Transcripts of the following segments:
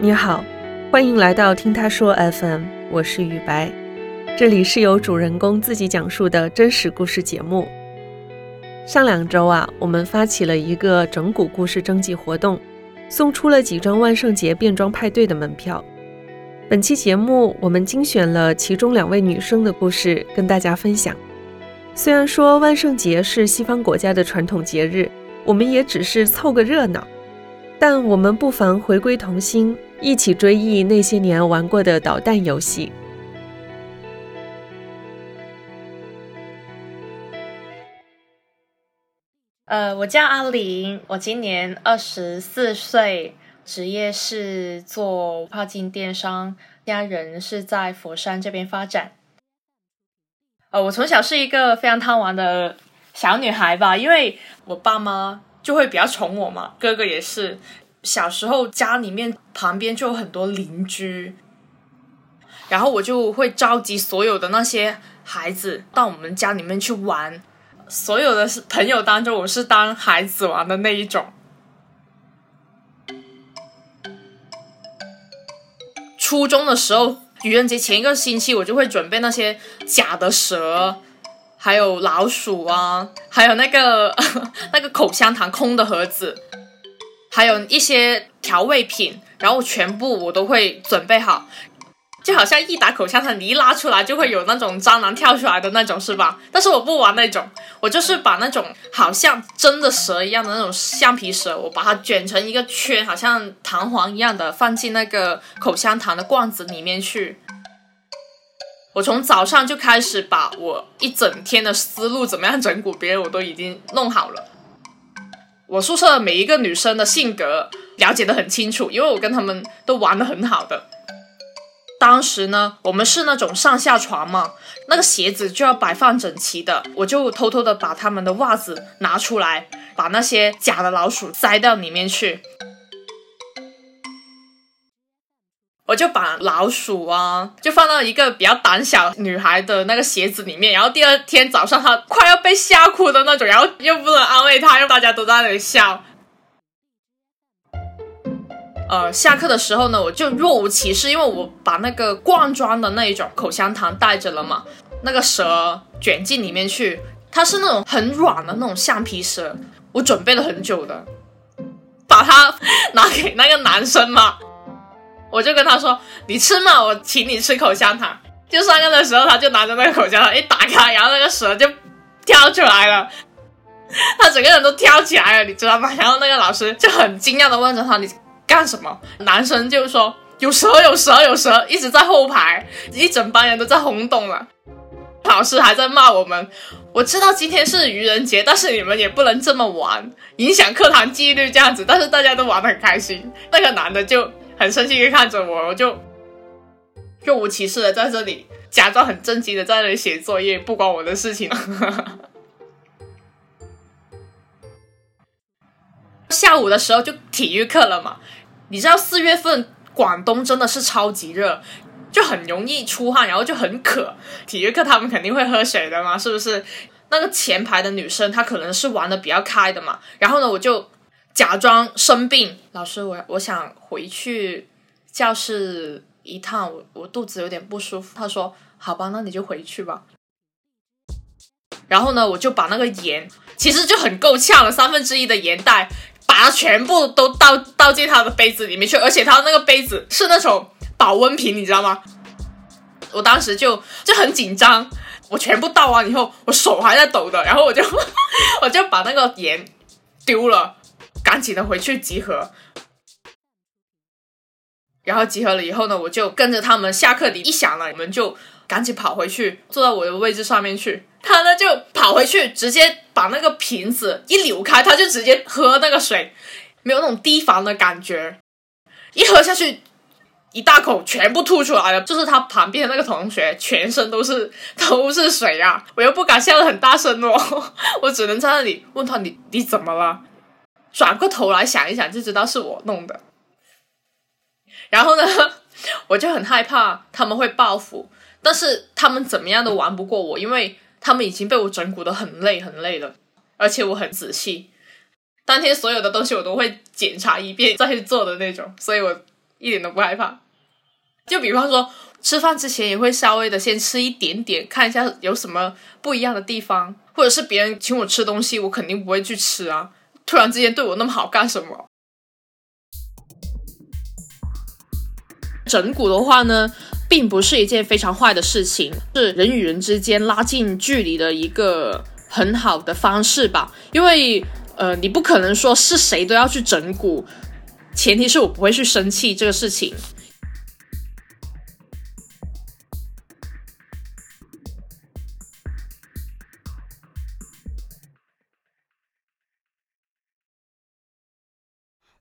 你好，欢迎来到听他说 FM，我是雨白，这里是由主人公自己讲述的真实故事节目。上两周啊，我们发起了一个整蛊故事征集活动，送出了几张万圣节变装派对的门票。本期节目我们精选了其中两位女生的故事跟大家分享。虽然说万圣节是西方国家的传统节日，我们也只是凑个热闹，但我们不妨回归童心。一起追忆那些年玩过的导弹游戏。呃，我叫阿玲，我今年二十四岁，职业是做跨境电商，家人是在佛山这边发展。呃，我从小是一个非常贪玩的小女孩吧，因为我爸妈就会比较宠我嘛，哥哥也是。小时候家里面旁边就有很多邻居，然后我就会召集所有的那些孩子到我们家里面去玩。所有的朋友当中，我是当孩子玩的那一种。初中的时候，愚人节前一个星期，我就会准备那些假的蛇，还有老鼠啊，还有那个 那个口香糖空的盒子。还有一些调味品，然后全部我都会准备好，就好像一打口香糖，你一拉出来就会有那种蟑螂跳出来的那种，是吧？但是我不玩那种，我就是把那种好像真的蛇一样的那种橡皮蛇，我把它卷成一个圈，好像弹簧一样的，放进那个口香糖的罐子里面去。我从早上就开始把我一整天的思路怎么样整蛊别人，我都已经弄好了。我宿舍的每一个女生的性格了解的很清楚，因为我跟她们都玩的很好的。当时呢，我们是那种上下床嘛，那个鞋子就要摆放整齐的，我就偷偷的把他们的袜子拿出来，把那些假的老鼠塞到里面去。我就把老鼠啊，就放到一个比较胆小女孩的那个鞋子里面，然后第二天早上她快要被吓哭的那种，然后又不能安慰她，又大家都在那里笑。呃，下课的时候呢，我就若无其事，因为我把那个罐装的那一种口香糖带着了嘛，那个蛇卷进里面去，它是那种很软的那种橡皮蛇，我准备了很久的，把它 拿给那个男生嘛。我就跟他说：“你吃嘛，我请你吃口香糖。”就上课的时候，他就拿着那个口香糖一打开，然后那个蛇就跳出来了，他整个人都跳起来了，你知道吗？然后那个老师就很惊讶的问着他：“你干什么？”男生就说：“有蛇，有蛇，有蛇！”一直在后排，一整班人都在轰动了。老师还在骂我们：“我知道今天是愚人节，但是你们也不能这么玩，影响课堂纪律这样子。”但是大家都玩的很开心。那个男的就。很生气的看着我，我就若无其事的在这里假装很正经的在那里写作业，不关我的事情。下午的时候就体育课了嘛，你知道四月份广东真的是超级热，就很容易出汗，然后就很渴。体育课他们肯定会喝水的嘛，是不是？那个前排的女生她可能是玩的比较开的嘛，然后呢我就。假装生病，老师，我我想回去教室一趟，我我肚子有点不舒服。他说：“好吧，那你就回去吧。”然后呢，我就把那个盐，其实就很够呛了，三分之一的盐袋，把它全部都倒倒进他的杯子里面去，而且他那个杯子是那种保温瓶，你知道吗？我当时就就很紧张，我全部倒完以后，我手还在抖的，然后我就 我就把那个盐丢了。赶紧的回去集合，然后集合了以后呢，我就跟着他们。下课铃一响了，我们就赶紧跑回去，坐到我的位置上面去。他呢就跑回去，直接把那个瓶子一扭开，他就直接喝那个水，没有那种提防的感觉，一喝下去一大口，全部吐出来了。就是他旁边那个同学，全身都是都是水啊！我又不敢笑得很大声哦，我只能在那里问他：“你你怎么了？”转过头来想一想，就知道是我弄的。然后呢，我就很害怕他们会报复，但是他们怎么样都玩不过我，因为他们已经被我整蛊的很累很累了，而且我很仔细，当天所有的东西我都会检查一遍再去做的那种，所以我一点都不害怕。就比方说，吃饭之前也会稍微的先吃一点点，看一下有什么不一样的地方，或者是别人请我吃东西，我肯定不会去吃啊。突然之间对我那么好干什么？整蛊的话呢，并不是一件非常坏的事情，是人与人之间拉近距离的一个很好的方式吧。因为呃，你不可能说是谁都要去整蛊，前提是我不会去生气这个事情。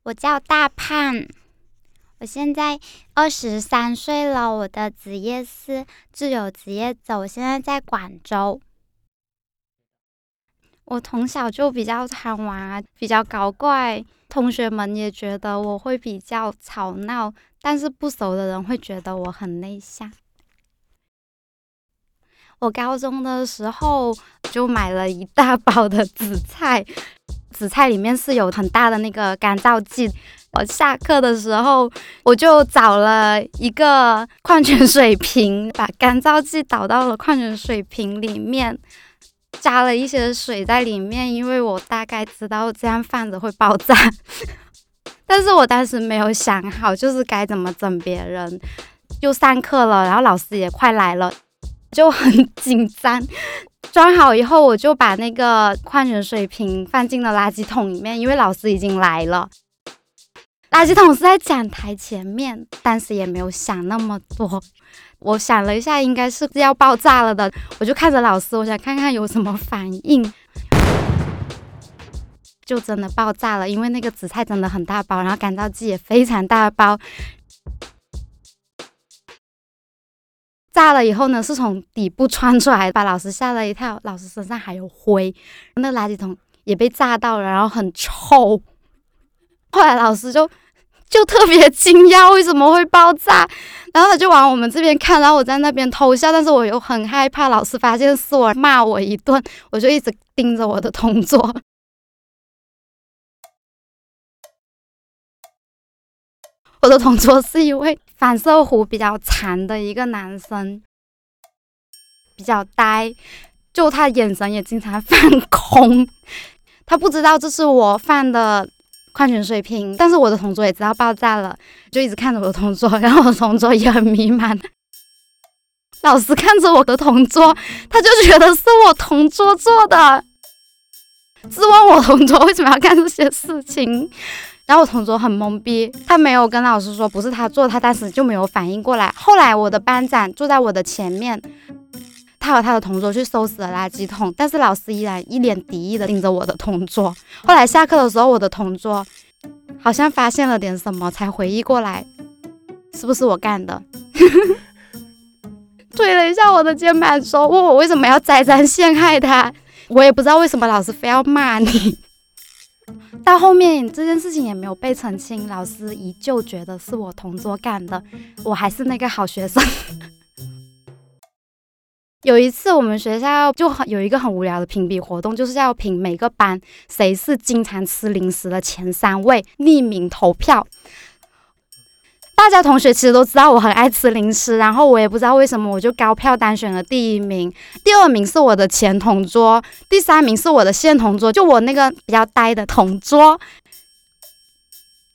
我叫大胖，我现在二十三岁了。我的职业是自由职业者，我现在在广州。我从小就比较贪玩，比较搞怪，同学们也觉得我会比较吵闹，但是不熟的人会觉得我很内向。我高中的时候就买了一大包的紫菜。紫菜里面是有很大的那个干燥剂。我下课的时候，我就找了一个矿泉水瓶，把干燥剂倒到了矿泉水瓶里面，加了一些水在里面，因为我大概知道这样放着会爆炸。但是我当时没有想好，就是该怎么整别人。又上课了，然后老师也快来了，就很紧张。装好以后，我就把那个矿泉水瓶放进了垃圾桶里面，因为老师已经来了。垃圾桶是在讲台前面，当时也没有想那么多。我想了一下，应该是要爆炸了的，我就看着老师，我想看看有什么反应。就真的爆炸了，因为那个紫菜真的很大包，然后干燥剂也非常大包。炸了以后呢，是从底部穿出来，把老师吓了一跳。老师身上还有灰，那垃圾桶也被炸到了，然后很臭。后来老师就 就特别惊讶，为什么会爆炸？然后他就往我们这边看，然后我在那边偷笑，但是我又很害怕老师发现是我，骂我一顿。我就一直盯着我的同桌。我的同桌是一位反射弧比较长的一个男生，比较呆，就他眼神也经常放空。他不知道这是我放的矿泉水瓶，但是我的同桌也知道爆炸了，就一直看着我的同桌，然后我同桌也很迷茫。老师看着我的同桌，他就觉得是我同桌做的，质问我同桌为什么要干这些事情。然后我同桌很懵逼，他没有跟老师说不是他做，他当时就没有反应过来。后来我的班长坐在我的前面，他和他的同桌去收拾了垃圾桶，但是老师依然一脸敌意的盯着我的同桌。后来下课的时候，我的同桌好像发现了点什么，才回忆过来，是不是我干的？推了一下我的肩膀，说问我为什么要栽赃陷害他。我也不知道为什么老师非要骂你。到后面这件事情也没有被澄清，老师依旧觉得是我同桌干的，我还是那个好学生。有一次我们学校就很有一个很无聊的评比活动，就是要评每个班谁是经常吃零食的前三位，匿名投票。大家同学其实都知道我很爱吃零食，然后我也不知道为什么我就高票当选了第一名，第二名是我的前同桌，第三名是我的现同桌，就我那个比较呆的同桌。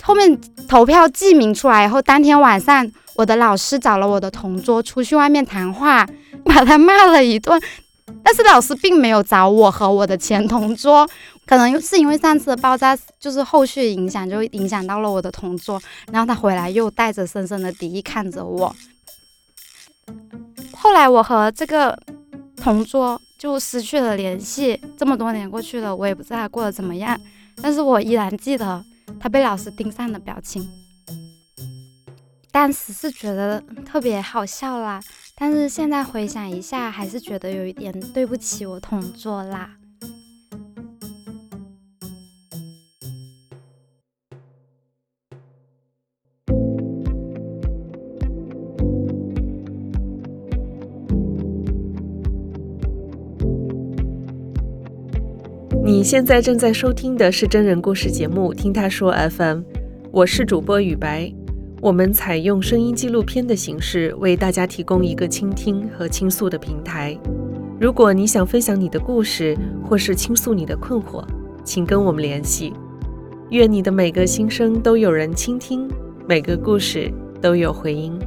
后面投票记名出来以后，当天晚上我的老师找了我的同桌出去外面谈话，把他骂了一顿。但是老师并没有找我和我的前同桌，可能是因为上次的爆炸就是后续影响，就影响到了我的同桌。然后他回来又带着深深的敌意看着我。后来我和这个同桌就失去了联系，这么多年过去了，我也不知道他过得怎么样。但是我依然记得他被老师盯上的表情，当时是觉得特别好笑啦。但是现在回想一下，还是觉得有一点对不起我同桌啦。你现在正在收听的是真人故事节目《听他说 FM》，我是主播雨白。我们采用声音纪录片的形式，为大家提供一个倾听和倾诉的平台。如果你想分享你的故事，或是倾诉你的困惑，请跟我们联系。愿你的每个心声都有人倾听，每个故事都有回音。